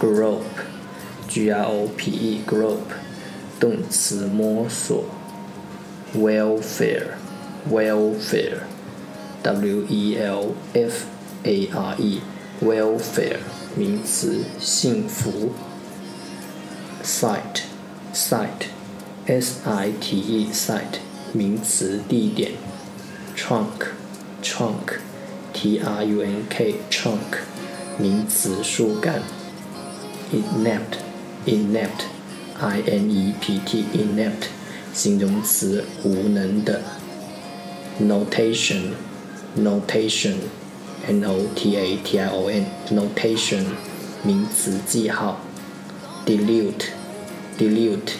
group, g r o p e group，动词摸索。welfare，welfare，w e l f a r e，welfare，名词，幸福。site，site，s i t e，site，名词，地点。trunk，trunk，t r u n k，trunk，名词，树干。Inept, inept, i n e p t, inept，形容词，无能的。notation, notation, n o t a t i o n, notation，名词，记号。dilute, dilute,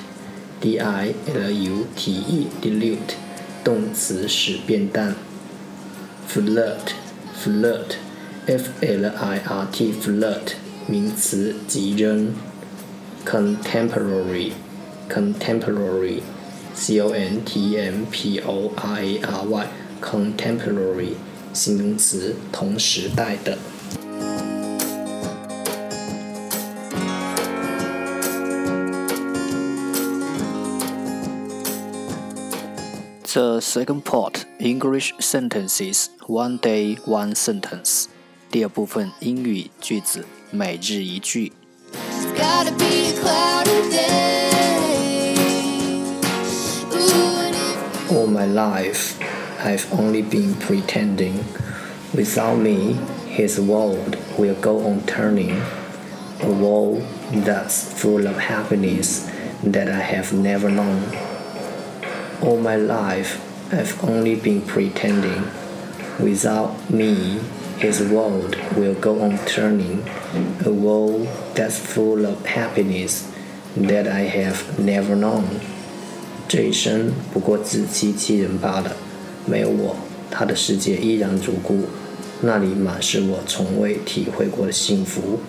d i l u t e, dilute，动词，使变淡。flirt, flirt, f l i r t, flirt。名词，急扔。contemporary，contemporary，c o n t m p o r a r y，contemporary，形容词，同时代的。The second part English sentences one day one sentence。 第二部分英语句子。每日一句。All my life, I've only been pretending. Without me, his world will go on turning. A world that's full of happiness that I have never known. All my life, I've only been pretending. Without me, his world will go on turning, a world that's full of happiness that I have never known. 这一生不过自欺欺人罢了，没有我，他的世界依然如故，那里满是我从未体会过的幸福。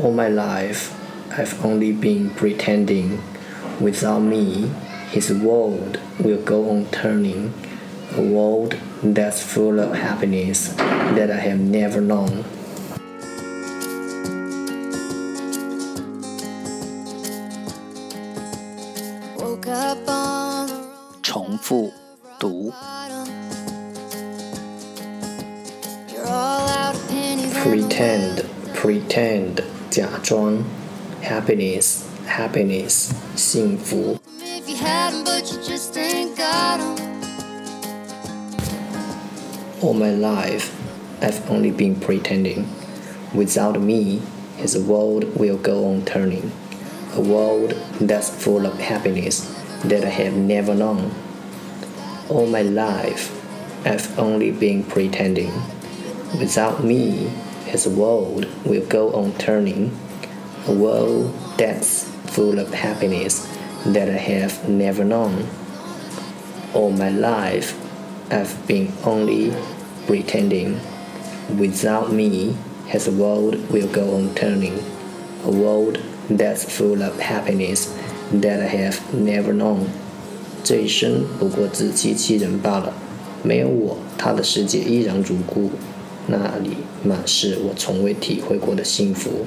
All my life, I've only been pretending. Without me, his world will go on turning, a world that's full of happiness that I have never known. 重复读。Pretend, pretend，假装。Happiness, happiness，幸福。 All my life, I've only been pretending. Without me, his world will go on turning. A world that's full of happiness that I have never known. All my life, I've only been pretending. Without me, his world will go on turning. A world that's full of happiness that I have never known. All my life, I've been only pretending. Without me, his world will go on turning, a world that's full of happiness that I have never known. 这一生不过自欺欺人罢了， 没有我，他的世界依然如故，那里满是我从未体会过的幸福。